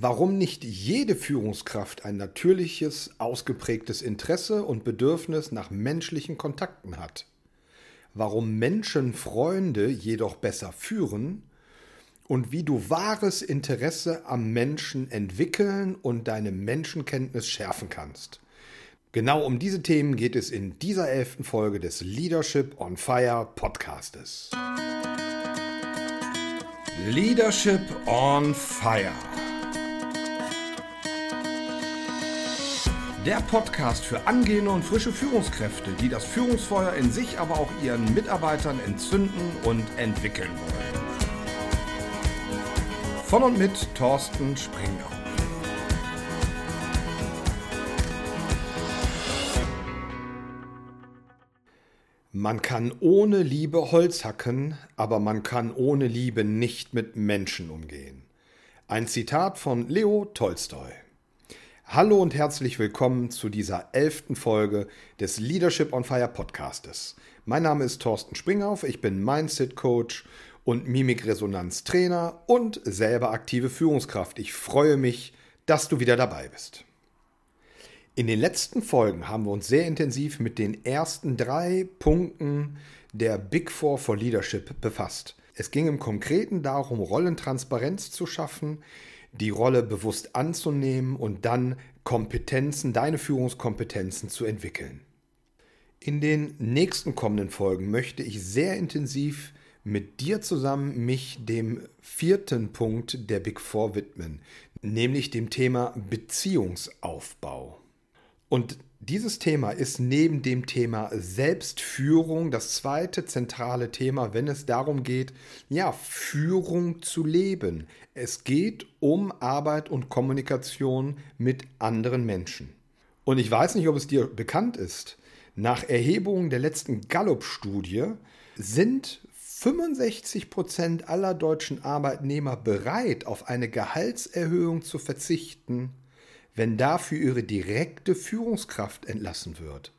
Warum nicht jede Führungskraft ein natürliches, ausgeprägtes Interesse und Bedürfnis nach menschlichen Kontakten hat. Warum Menschen Freunde jedoch besser führen und wie du wahres Interesse am Menschen entwickeln und deine Menschenkenntnis schärfen kannst. Genau um diese Themen geht es in dieser elften Folge des Leadership on Fire Podcastes. Leadership on Fire. Der Podcast für angehende und frische Führungskräfte, die das Führungsfeuer in sich, aber auch ihren Mitarbeitern entzünden und entwickeln wollen. Von und mit Thorsten Springau. Man kann ohne Liebe Holz hacken, aber man kann ohne Liebe nicht mit Menschen umgehen. Ein Zitat von Leo Tolstoi. Hallo und herzlich willkommen zu dieser elften Folge des Leadership on Fire Podcastes. Mein Name ist Thorsten Springhoff, ich bin Mindset Coach und Mimikresonanz-Trainer und selber aktive Führungskraft. Ich freue mich, dass du wieder dabei bist. In den letzten Folgen haben wir uns sehr intensiv mit den ersten drei Punkten der Big Four for Leadership befasst. Es ging im Konkreten darum, Rollentransparenz zu schaffen, die Rolle bewusst anzunehmen und dann Kompetenzen, deine Führungskompetenzen zu entwickeln. In den nächsten kommenden Folgen möchte ich sehr intensiv mit dir zusammen mich dem vierten Punkt der Big Four widmen, nämlich dem Thema Beziehungsaufbau. Und dieses Thema ist neben dem Thema Selbstführung das zweite zentrale Thema, wenn es darum geht, ja, Führung zu leben. Es geht um Arbeit und Kommunikation mit anderen Menschen. Und ich weiß nicht, ob es dir bekannt ist, nach Erhebungen der letzten Gallup-Studie sind 65 Prozent aller deutschen Arbeitnehmer bereit, auf eine Gehaltserhöhung zu verzichten, wenn dafür ihre direkte Führungskraft entlassen wird.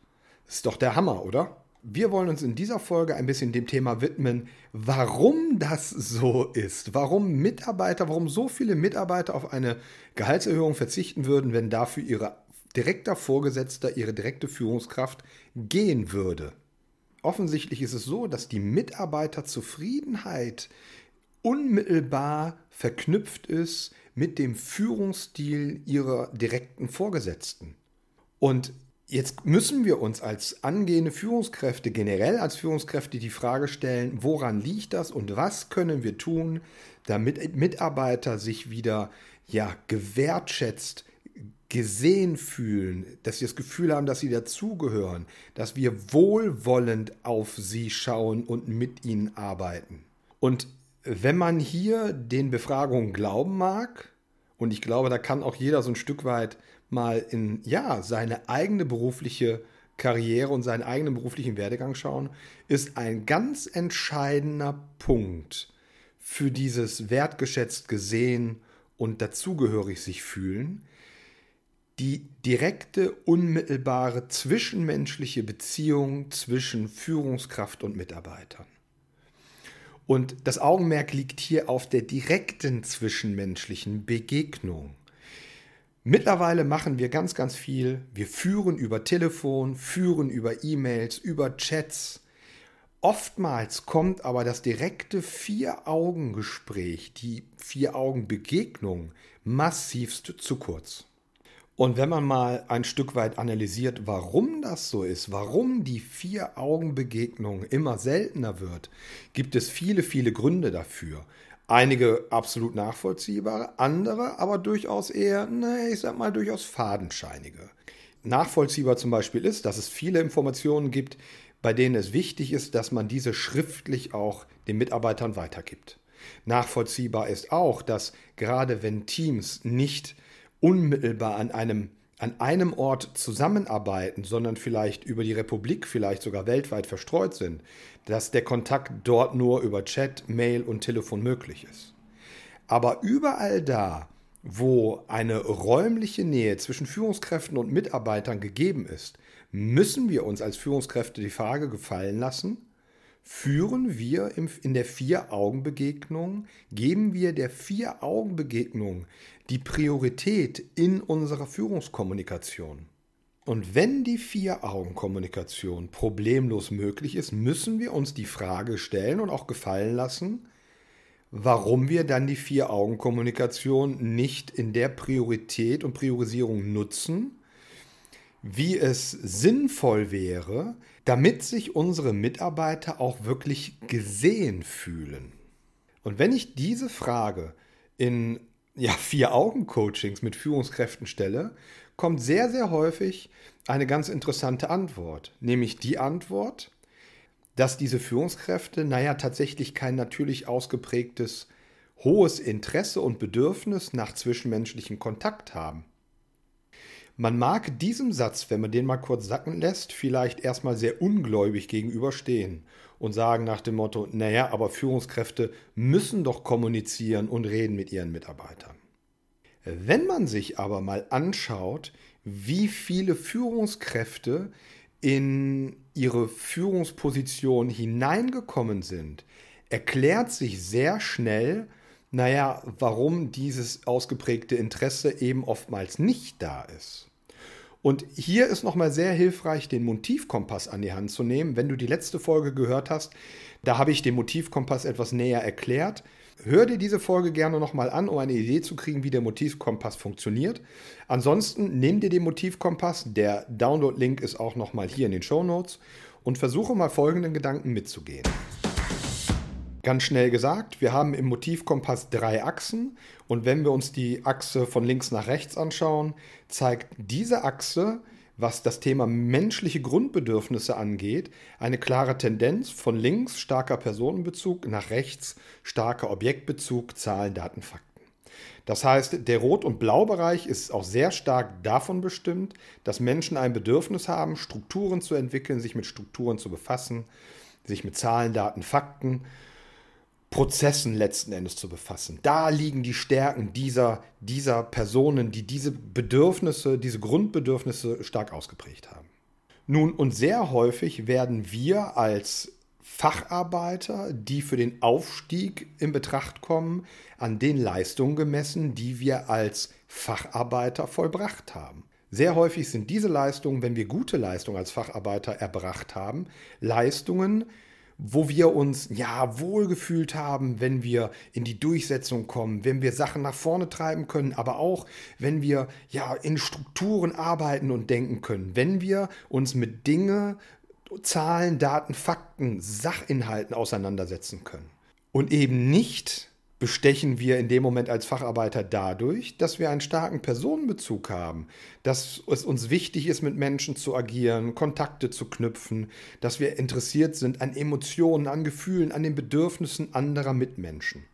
Ist doch der Hammer, oder? Wir wollen uns in dieser Folge ein bisschen dem Thema widmen, warum das so ist. Warum Mitarbeiter, warum so viele Mitarbeiter auf eine Gehaltserhöhung verzichten würden, wenn dafür ihre direkter Vorgesetzter, ihre direkte Führungskraft gehen würde. Offensichtlich ist es so, dass die Mitarbeiterzufriedenheit unmittelbar verknüpft ist mit dem Führungsstil ihrer direkten Vorgesetzten. Und jetzt müssen wir uns als angehende Führungskräfte, generell als Führungskräfte, die Frage stellen, woran liegt das und was können wir tun, damit Mitarbeiter sich wieder ja, gewertschätzt, gesehen fühlen, dass sie das Gefühl haben, dass sie dazugehören, dass wir wohlwollend auf sie schauen und mit ihnen arbeiten. Und wenn man hier den Befragungen glauben mag, und ich glaube, da kann auch jeder so ein Stück weit mal in ja, seine eigene berufliche Karriere und seinen eigenen beruflichen Werdegang schauen, ist ein ganz entscheidender Punkt für dieses wertgeschätzt gesehen und dazugehörig sich fühlen, die direkte, unmittelbare zwischenmenschliche Beziehung zwischen Führungskraft und Mitarbeitern. Und das Augenmerk liegt hier auf der direkten zwischenmenschlichen Begegnung. Mittlerweile machen wir ganz, ganz viel. Wir führen über Telefon, führen über E-Mails, über Chats. Oftmals kommt aber das direkte Vier-Augen-Gespräch, die Vier-Augen-Begegnung massivst zu kurz. Und wenn man mal ein Stück weit analysiert, warum das so ist, warum die Vier-Augen-Begegnung immer seltener wird, gibt es viele, viele Gründe dafür. Einige absolut nachvollziehbare, andere aber durchaus eher, naja, ich sag mal, durchaus fadenscheinige. Nachvollziehbar zum Beispiel ist, dass es viele Informationen gibt, bei denen es wichtig ist, dass man diese schriftlich auch den Mitarbeitern weitergibt. Nachvollziehbar ist auch, dass gerade wenn Teams nicht unmittelbar an einem, an einem Ort zusammenarbeiten, sondern vielleicht über die Republik, vielleicht sogar weltweit verstreut sind, dass der Kontakt dort nur über Chat, Mail und Telefon möglich ist. Aber überall da, wo eine räumliche Nähe zwischen Führungskräften und Mitarbeitern gegeben ist, müssen wir uns als Führungskräfte die Frage gefallen lassen, führen wir in der Vier-Augen-Begegnung, geben wir der Vier-Augen-Begegnung die Priorität in unserer Führungskommunikation. Und wenn die Vier-Augen-Kommunikation problemlos möglich ist, müssen wir uns die Frage stellen und auch gefallen lassen, warum wir dann die Vier-Augen-Kommunikation nicht in der Priorität und Priorisierung nutzen, wie es sinnvoll wäre, damit sich unsere Mitarbeiter auch wirklich gesehen fühlen. Und wenn ich diese Frage in ja, Vier-Augen-Coachings mit Führungskräften stelle, kommt sehr, sehr häufig eine ganz interessante Antwort. Nämlich die Antwort, dass diese Führungskräfte, naja, tatsächlich kein natürlich ausgeprägtes hohes Interesse und Bedürfnis nach zwischenmenschlichem Kontakt haben. Man mag diesem Satz, wenn man den mal kurz sacken lässt, vielleicht erstmal sehr ungläubig gegenüberstehen und sagen nach dem Motto, naja, aber Führungskräfte müssen doch kommunizieren und reden mit ihren Mitarbeitern. Wenn man sich aber mal anschaut, wie viele Führungskräfte in ihre Führungsposition hineingekommen sind, erklärt sich sehr schnell, naja, warum dieses ausgeprägte Interesse eben oftmals nicht da ist. Und hier ist nochmal sehr hilfreich, den Motivkompass an die Hand zu nehmen. Wenn du die letzte Folge gehört hast, da habe ich den Motivkompass etwas näher erklärt. Hör dir diese Folge gerne nochmal an, um eine Idee zu kriegen, wie der Motivkompass funktioniert. Ansonsten nimm dir den Motivkompass. Der Download-Link ist auch nochmal hier in den Show Notes und versuche mal folgenden Gedanken mitzugehen. Ganz schnell gesagt, wir haben im Motivkompass drei Achsen und wenn wir uns die Achse von links nach rechts anschauen, zeigt diese Achse, was das Thema menschliche Grundbedürfnisse angeht, eine klare Tendenz von links starker Personenbezug nach rechts starker Objektbezug, Zahlen, Daten, Fakten. Das heißt, der Rot- und Blaubereich ist auch sehr stark davon bestimmt, dass Menschen ein Bedürfnis haben, Strukturen zu entwickeln, sich mit Strukturen zu befassen, sich mit Zahlen, Daten, Fakten Prozessen letzten Endes zu befassen. Da liegen die Stärken dieser, dieser Personen, die diese Bedürfnisse, diese Grundbedürfnisse stark ausgeprägt haben. Nun, und sehr häufig werden wir als Facharbeiter, die für den Aufstieg in Betracht kommen, an den Leistungen gemessen, die wir als Facharbeiter vollbracht haben. Sehr häufig sind diese Leistungen, wenn wir gute Leistungen als Facharbeiter erbracht haben, Leistungen, wo wir uns ja wohlgefühlt haben, wenn wir in die Durchsetzung kommen, wenn wir Sachen nach vorne treiben können, aber auch wenn wir ja in Strukturen arbeiten und denken können, wenn wir uns mit Dinge, Zahlen, Daten, Fakten, Sachinhalten auseinandersetzen können. Und eben nicht bestechen wir in dem Moment als Facharbeiter dadurch, dass wir einen starken Personenbezug haben, dass es uns wichtig ist, mit Menschen zu agieren, Kontakte zu knüpfen, dass wir interessiert sind an Emotionen, an Gefühlen, an den Bedürfnissen anderer Mitmenschen.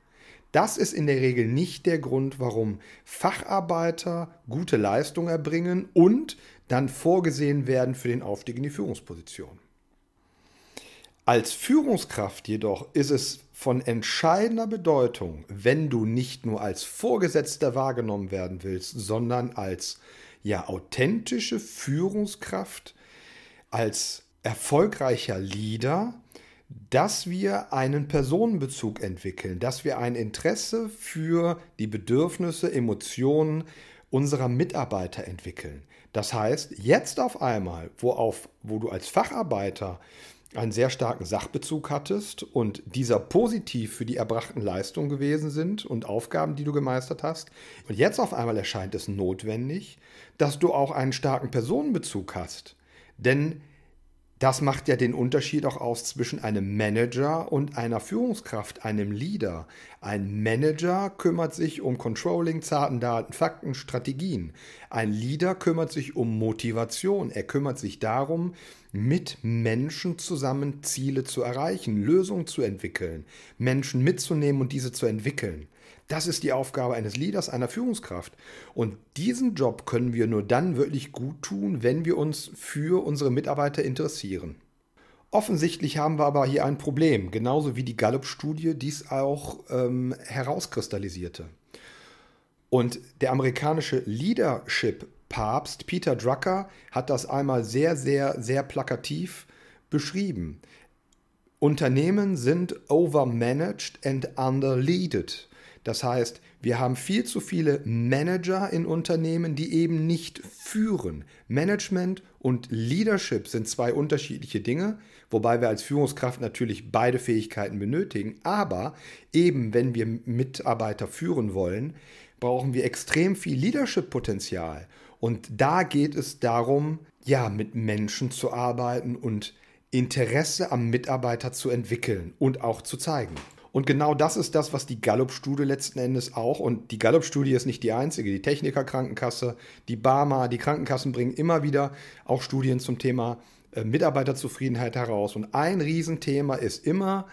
Das ist in der Regel nicht der Grund, warum Facharbeiter gute Leistung erbringen und dann vorgesehen werden für den Aufstieg in die Führungsposition. Als Führungskraft jedoch ist es von entscheidender Bedeutung, wenn du nicht nur als Vorgesetzter wahrgenommen werden willst, sondern als ja authentische Führungskraft, als erfolgreicher Leader, dass wir einen Personenbezug entwickeln, dass wir ein Interesse für die Bedürfnisse, Emotionen unserer Mitarbeiter entwickeln. Das heißt, jetzt auf einmal, wo, auf, wo du als Facharbeiter einen sehr starken Sachbezug hattest und dieser positiv für die erbrachten Leistungen gewesen sind und Aufgaben, die du gemeistert hast. Und jetzt auf einmal erscheint es notwendig, dass du auch einen starken Personenbezug hast. Denn das macht ja den Unterschied auch aus zwischen einem Manager und einer Führungskraft, einem Leader. Ein Manager kümmert sich um Controlling, Zarten, Daten, Fakten, Strategien. Ein Leader kümmert sich um Motivation. Er kümmert sich darum, mit Menschen zusammen Ziele zu erreichen, Lösungen zu entwickeln, Menschen mitzunehmen und diese zu entwickeln. Das ist die Aufgabe eines Leaders, einer Führungskraft. Und diesen Job können wir nur dann wirklich gut tun, wenn wir uns für unsere Mitarbeiter interessieren. Offensichtlich haben wir aber hier ein Problem, genauso wie die Gallup-Studie dies auch ähm, herauskristallisierte. Und der amerikanische Leadership-Papst Peter Drucker hat das einmal sehr, sehr, sehr plakativ beschrieben. Unternehmen sind overmanaged and underleaded. Das heißt, wir haben viel zu viele Manager in Unternehmen, die eben nicht führen. Management und Leadership sind zwei unterschiedliche Dinge, wobei wir als Führungskraft natürlich beide Fähigkeiten benötigen. Aber eben, wenn wir Mitarbeiter führen wollen, brauchen wir extrem viel Leadership-Potenzial. Und da geht es darum, ja, mit Menschen zu arbeiten und Interesse am Mitarbeiter zu entwickeln und auch zu zeigen. Und genau das ist das, was die Gallup-Studie letzten Endes auch, und die Gallup-Studie ist nicht die einzige, die Techniker-Krankenkasse, die Barmer, die Krankenkassen bringen immer wieder auch Studien zum Thema äh, Mitarbeiterzufriedenheit heraus. Und ein Riesenthema ist immer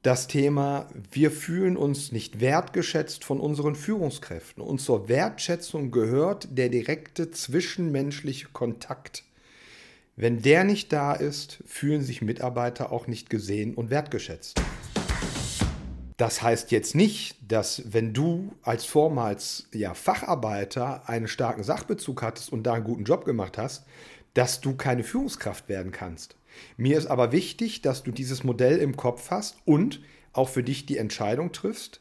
das Thema, wir fühlen uns nicht wertgeschätzt von unseren Führungskräften. Und zur Wertschätzung gehört der direkte zwischenmenschliche Kontakt. Wenn der nicht da ist, fühlen sich Mitarbeiter auch nicht gesehen und wertgeschätzt. Das heißt jetzt nicht, dass wenn du als vormals ja, Facharbeiter einen starken Sachbezug hattest und da einen guten Job gemacht hast, dass du keine Führungskraft werden kannst. Mir ist aber wichtig, dass du dieses Modell im Kopf hast und auch für dich die Entscheidung triffst.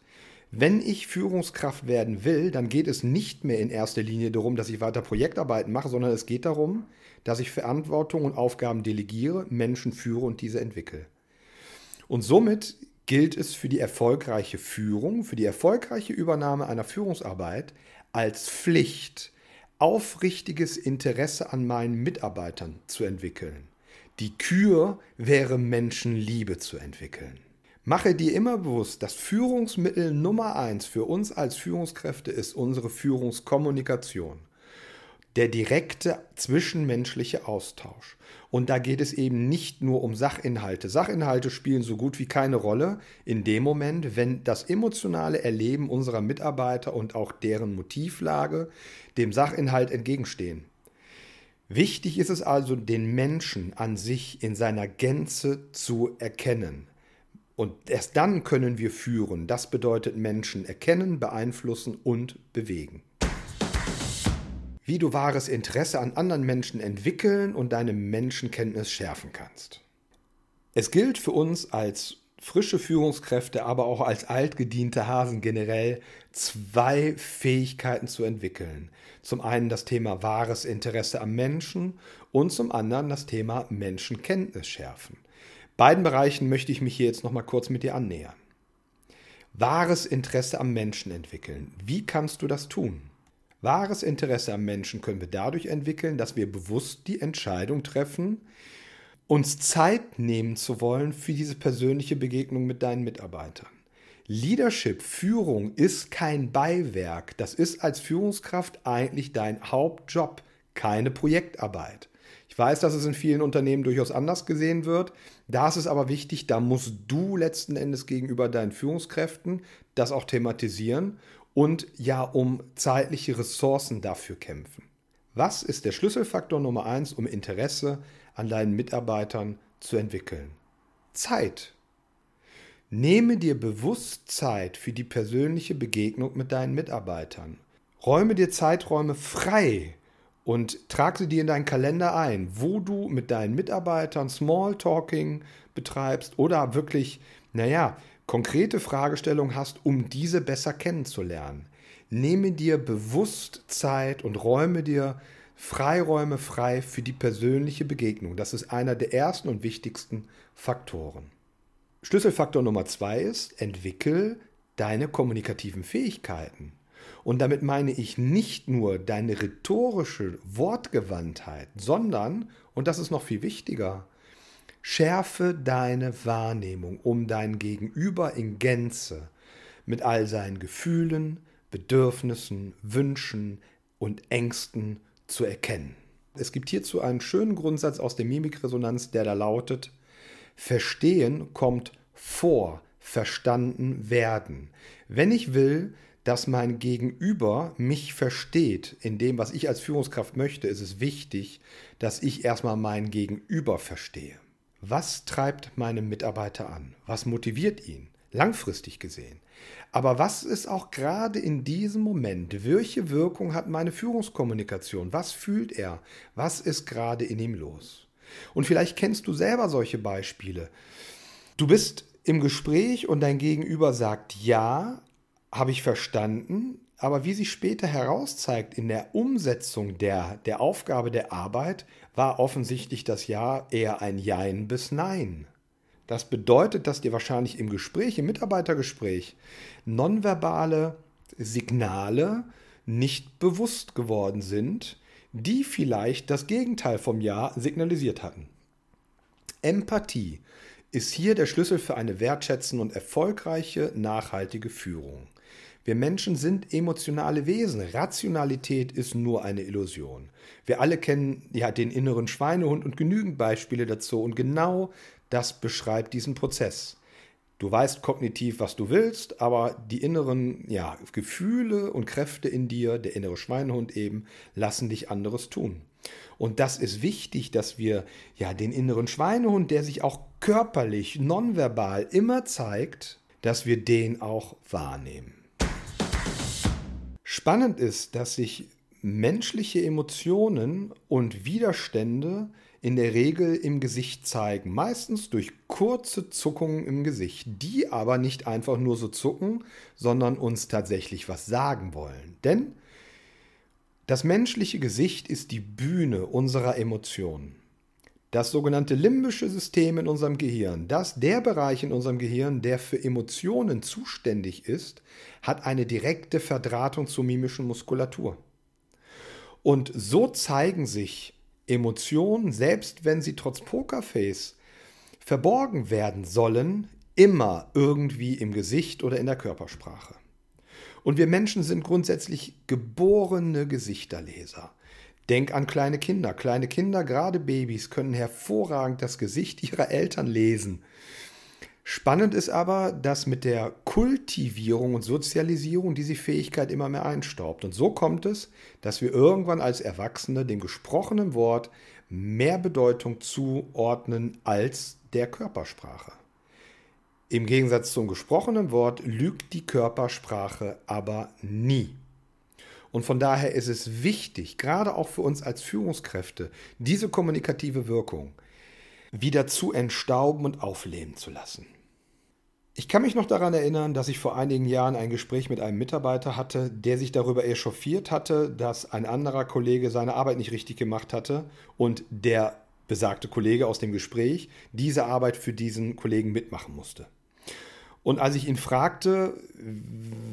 Wenn ich Führungskraft werden will, dann geht es nicht mehr in erster Linie darum, dass ich weiter Projektarbeiten mache, sondern es geht darum, dass ich Verantwortung und Aufgaben delegiere, Menschen führe und diese entwickle. Und somit gilt es für die erfolgreiche Führung, für die erfolgreiche Übernahme einer Führungsarbeit als Pflicht, aufrichtiges Interesse an meinen Mitarbeitern zu entwickeln. Die Kür wäre Menschenliebe zu entwickeln. Mache dir immer bewusst, das Führungsmittel Nummer eins für uns als Führungskräfte ist unsere Führungskommunikation der direkte zwischenmenschliche Austausch. Und da geht es eben nicht nur um Sachinhalte. Sachinhalte spielen so gut wie keine Rolle in dem Moment, wenn das emotionale Erleben unserer Mitarbeiter und auch deren Motivlage dem Sachinhalt entgegenstehen. Wichtig ist es also, den Menschen an sich in seiner Gänze zu erkennen. Und erst dann können wir führen. Das bedeutet Menschen erkennen, beeinflussen und bewegen wie du wahres Interesse an anderen Menschen entwickeln und deine Menschenkenntnis schärfen kannst. Es gilt für uns als frische Führungskräfte, aber auch als altgediente Hasen generell, zwei Fähigkeiten zu entwickeln. Zum einen das Thema wahres Interesse am Menschen und zum anderen das Thema Menschenkenntnis schärfen. Beiden Bereichen möchte ich mich hier jetzt nochmal kurz mit dir annähern. Wahres Interesse am Menschen entwickeln. Wie kannst du das tun? Wahres Interesse am Menschen können wir dadurch entwickeln, dass wir bewusst die Entscheidung treffen, uns Zeit nehmen zu wollen für diese persönliche Begegnung mit deinen Mitarbeitern. Leadership, Führung ist kein Beiwerk. Das ist als Führungskraft eigentlich dein Hauptjob, keine Projektarbeit. Ich weiß, dass es in vielen Unternehmen durchaus anders gesehen wird. Da ist es aber wichtig, da musst du letzten Endes gegenüber deinen Führungskräften das auch thematisieren und ja um zeitliche Ressourcen dafür kämpfen. Was ist der Schlüsselfaktor Nummer eins, um Interesse an deinen Mitarbeitern zu entwickeln? Zeit. Nehme dir bewusst Zeit für die persönliche Begegnung mit deinen Mitarbeitern. Räume dir Zeiträume frei und trag sie dir in deinen Kalender ein, wo du mit deinen Mitarbeitern Smalltalking betreibst oder wirklich, naja, konkrete Fragestellungen hast, um diese besser kennenzulernen. Nehme dir bewusst Zeit und räume dir Freiräume frei für die persönliche Begegnung. Das ist einer der ersten und wichtigsten Faktoren. Schlüsselfaktor Nummer zwei ist, entwickel deine kommunikativen Fähigkeiten. Und damit meine ich nicht nur deine rhetorische Wortgewandtheit, sondern, und das ist noch viel wichtiger, Schärfe deine Wahrnehmung, um dein Gegenüber in Gänze mit all seinen Gefühlen, Bedürfnissen, Wünschen und Ängsten zu erkennen. Es gibt hierzu einen schönen Grundsatz aus der Mimikresonanz, der da lautet, Verstehen kommt vor verstanden werden. Wenn ich will, dass mein Gegenüber mich versteht in dem, was ich als Führungskraft möchte, ist es wichtig, dass ich erstmal mein Gegenüber verstehe. Was treibt meinen Mitarbeiter an? Was motiviert ihn? Langfristig gesehen. Aber was ist auch gerade in diesem Moment? Welche Wirkung hat meine Führungskommunikation? Was fühlt er? Was ist gerade in ihm los? Und vielleicht kennst du selber solche Beispiele. Du bist im Gespräch und dein Gegenüber sagt ja, habe ich verstanden, aber wie sich später herauszeigt in der Umsetzung der, der Aufgabe der Arbeit, war offensichtlich das Ja eher ein Jein bis Nein. Das bedeutet, dass dir wahrscheinlich im Gespräch, im Mitarbeitergespräch, nonverbale Signale nicht bewusst geworden sind, die vielleicht das Gegenteil vom Ja signalisiert hatten. Empathie ist hier der Schlüssel für eine wertschätzende und erfolgreiche, nachhaltige Führung. Wir Menschen sind emotionale Wesen. Rationalität ist nur eine Illusion. Wir alle kennen ja den inneren Schweinehund und genügend Beispiele dazu. Und genau das beschreibt diesen Prozess. Du weißt kognitiv, was du willst, aber die inneren ja, Gefühle und Kräfte in dir, der innere Schweinehund eben, lassen dich anderes tun. Und das ist wichtig, dass wir ja den inneren Schweinehund, der sich auch körperlich, nonverbal immer zeigt, dass wir den auch wahrnehmen. Spannend ist, dass sich menschliche Emotionen und Widerstände in der Regel im Gesicht zeigen, meistens durch kurze Zuckungen im Gesicht, die aber nicht einfach nur so zucken, sondern uns tatsächlich was sagen wollen. Denn das menschliche Gesicht ist die Bühne unserer Emotionen. Das sogenannte limbische System in unserem Gehirn, das der Bereich in unserem Gehirn, der für Emotionen zuständig ist, hat eine direkte Verdrahtung zur mimischen Muskulatur. Und so zeigen sich Emotionen, selbst wenn sie trotz Pokerface verborgen werden sollen, immer irgendwie im Gesicht oder in der Körpersprache. Und wir Menschen sind grundsätzlich geborene Gesichterleser. Denk an kleine Kinder. Kleine Kinder, gerade Babys, können hervorragend das Gesicht ihrer Eltern lesen. Spannend ist aber, dass mit der Kultivierung und Sozialisierung diese Fähigkeit immer mehr einstaubt. Und so kommt es, dass wir irgendwann als Erwachsene dem gesprochenen Wort mehr Bedeutung zuordnen als der Körpersprache. Im Gegensatz zum gesprochenen Wort lügt die Körpersprache aber nie. Und von daher ist es wichtig, gerade auch für uns als Führungskräfte, diese kommunikative Wirkung wieder zu entstauben und aufleben zu lassen. Ich kann mich noch daran erinnern, dass ich vor einigen Jahren ein Gespräch mit einem Mitarbeiter hatte, der sich darüber echauffiert hatte, dass ein anderer Kollege seine Arbeit nicht richtig gemacht hatte und der besagte Kollege aus dem Gespräch diese Arbeit für diesen Kollegen mitmachen musste. Und als ich ihn fragte,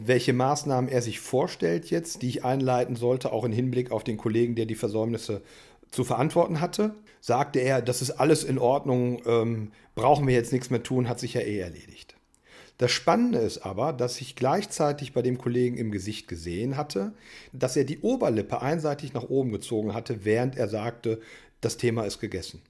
welche Maßnahmen er sich vorstellt jetzt, die ich einleiten sollte, auch im Hinblick auf den Kollegen, der die Versäumnisse zu verantworten hatte, sagte er, das ist alles in Ordnung, ähm, brauchen wir jetzt nichts mehr tun, hat sich ja eh erledigt. Das Spannende ist aber, dass ich gleichzeitig bei dem Kollegen im Gesicht gesehen hatte, dass er die Oberlippe einseitig nach oben gezogen hatte, während er sagte, das Thema ist gegessen.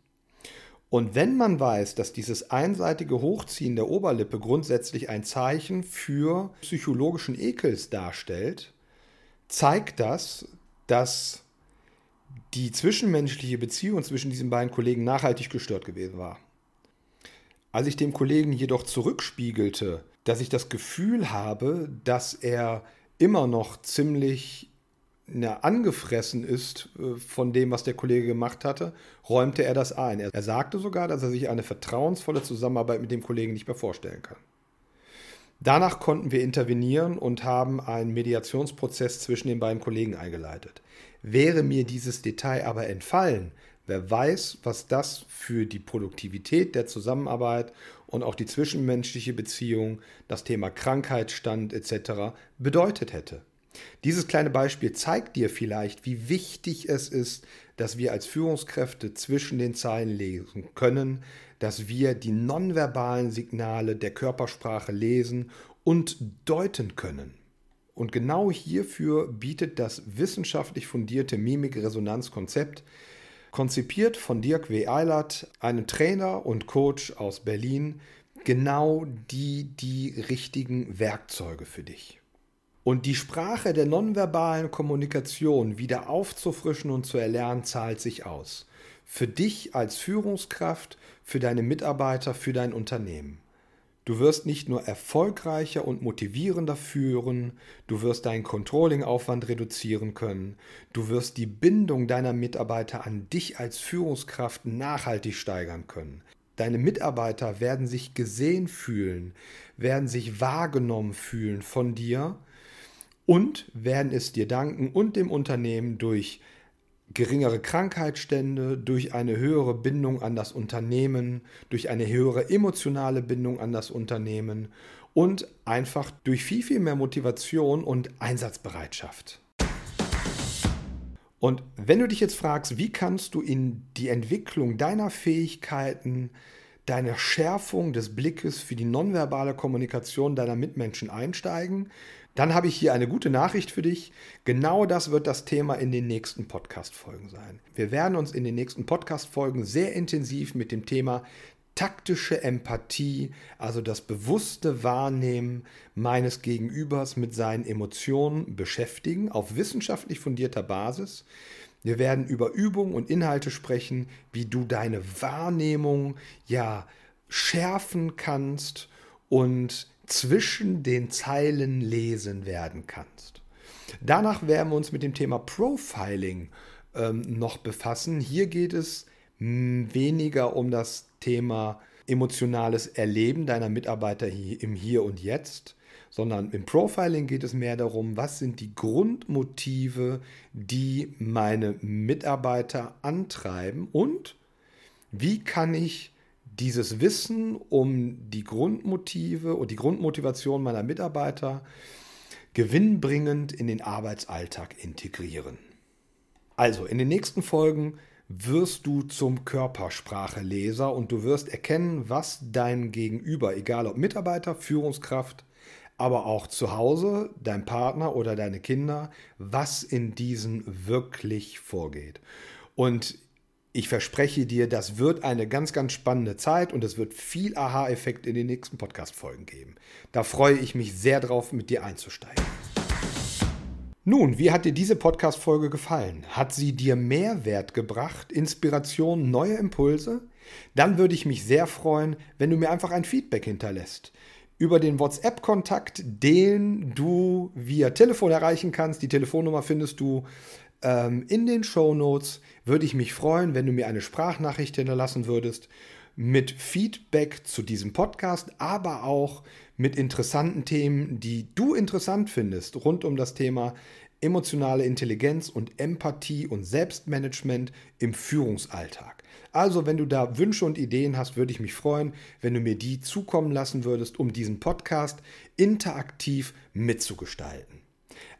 Und wenn man weiß, dass dieses einseitige Hochziehen der Oberlippe grundsätzlich ein Zeichen für psychologischen Ekels darstellt, zeigt das, dass die zwischenmenschliche Beziehung zwischen diesen beiden Kollegen nachhaltig gestört gewesen war. Als ich dem Kollegen jedoch zurückspiegelte, dass ich das Gefühl habe, dass er immer noch ziemlich na, angefressen ist äh, von dem, was der Kollege gemacht hatte, räumte er das ein. Er sagte sogar, dass er sich eine vertrauensvolle Zusammenarbeit mit dem Kollegen nicht mehr vorstellen kann. Danach konnten wir intervenieren und haben einen Mediationsprozess zwischen den beiden Kollegen eingeleitet. Wäre mir dieses Detail aber entfallen, wer weiß, was das für die Produktivität der Zusammenarbeit und auch die zwischenmenschliche Beziehung, das Thema Krankheitsstand etc. bedeutet hätte. Dieses kleine Beispiel zeigt dir vielleicht, wie wichtig es ist, dass wir als Führungskräfte zwischen den Zeilen lesen können, dass wir die nonverbalen Signale der Körpersprache lesen und deuten können. Und genau hierfür bietet das wissenschaftlich fundierte Mimik-Resonanz-Konzept, konzipiert von Dirk W. Eilert, einem Trainer und Coach aus Berlin, genau die, die richtigen Werkzeuge für dich. Und die Sprache der nonverbalen Kommunikation wieder aufzufrischen und zu erlernen, zahlt sich aus. Für dich als Führungskraft, für deine Mitarbeiter, für dein Unternehmen. Du wirst nicht nur erfolgreicher und motivierender führen, du wirst deinen Controlling-Aufwand reduzieren können, du wirst die Bindung deiner Mitarbeiter an dich als Führungskraft nachhaltig steigern können. deine Mitarbeiter werden sich gesehen fühlen, werden sich wahrgenommen fühlen von dir und werden es dir danken und dem Unternehmen durch geringere Krankheitsstände, durch eine höhere Bindung an das Unternehmen, durch eine höhere emotionale Bindung an das Unternehmen und einfach durch viel, viel mehr Motivation und Einsatzbereitschaft. Und wenn du dich jetzt fragst, wie kannst du in die Entwicklung deiner Fähigkeiten, deiner Schärfung des Blickes für die nonverbale Kommunikation deiner Mitmenschen einsteigen, dann habe ich hier eine gute Nachricht für dich. Genau das wird das Thema in den nächsten Podcast-Folgen sein. Wir werden uns in den nächsten Podcast-Folgen sehr intensiv mit dem Thema taktische Empathie, also das bewusste Wahrnehmen meines Gegenübers mit seinen Emotionen beschäftigen, auf wissenschaftlich fundierter Basis. Wir werden über Übungen und Inhalte sprechen, wie du deine Wahrnehmung ja schärfen kannst und zwischen den Zeilen lesen werden kannst. Danach werden wir uns mit dem Thema Profiling ähm, noch befassen. Hier geht es weniger um das Thema emotionales Erleben deiner Mitarbeiter im Hier und Jetzt, sondern im Profiling geht es mehr darum, was sind die Grundmotive, die meine Mitarbeiter antreiben und wie kann ich dieses Wissen um die Grundmotive und die Grundmotivation meiner Mitarbeiter gewinnbringend in den Arbeitsalltag integrieren. Also in den nächsten Folgen wirst du zum Körperspracheleser und du wirst erkennen, was dein Gegenüber, egal ob Mitarbeiter, Führungskraft, aber auch zu Hause, dein Partner oder deine Kinder, was in diesen wirklich vorgeht. Und ich verspreche dir, das wird eine ganz, ganz spannende Zeit und es wird viel Aha-Effekt in den nächsten Podcast-Folgen geben. Da freue ich mich sehr drauf, mit dir einzusteigen. Nun, wie hat dir diese Podcast-Folge gefallen? Hat sie dir Mehrwert gebracht, Inspiration, neue Impulse? Dann würde ich mich sehr freuen, wenn du mir einfach ein Feedback hinterlässt. Über den WhatsApp-Kontakt, den du via Telefon erreichen kannst. Die Telefonnummer findest du ähm, in den Show Notes würde ich mich freuen, wenn du mir eine Sprachnachricht hinterlassen würdest mit Feedback zu diesem Podcast, aber auch mit interessanten Themen, die du interessant findest, rund um das Thema emotionale Intelligenz und Empathie und Selbstmanagement im Führungsalltag. Also, wenn du da Wünsche und Ideen hast, würde ich mich freuen, wenn du mir die zukommen lassen würdest, um diesen Podcast interaktiv mitzugestalten.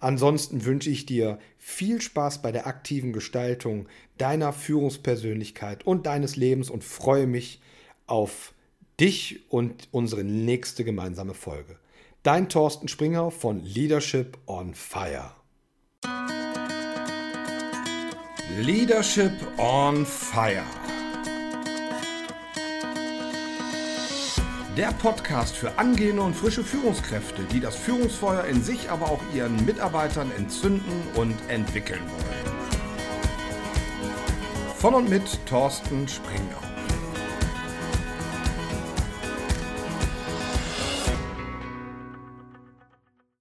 Ansonsten wünsche ich dir viel Spaß bei der aktiven Gestaltung deiner Führungspersönlichkeit und deines Lebens und freue mich auf dich und unsere nächste gemeinsame Folge. Dein Thorsten Springer von Leadership on Fire. Leadership on Fire. Der Podcast für angehende und frische Führungskräfte, die das Führungsfeuer in sich, aber auch ihren Mitarbeitern entzünden und entwickeln wollen. Von und mit Thorsten Springer.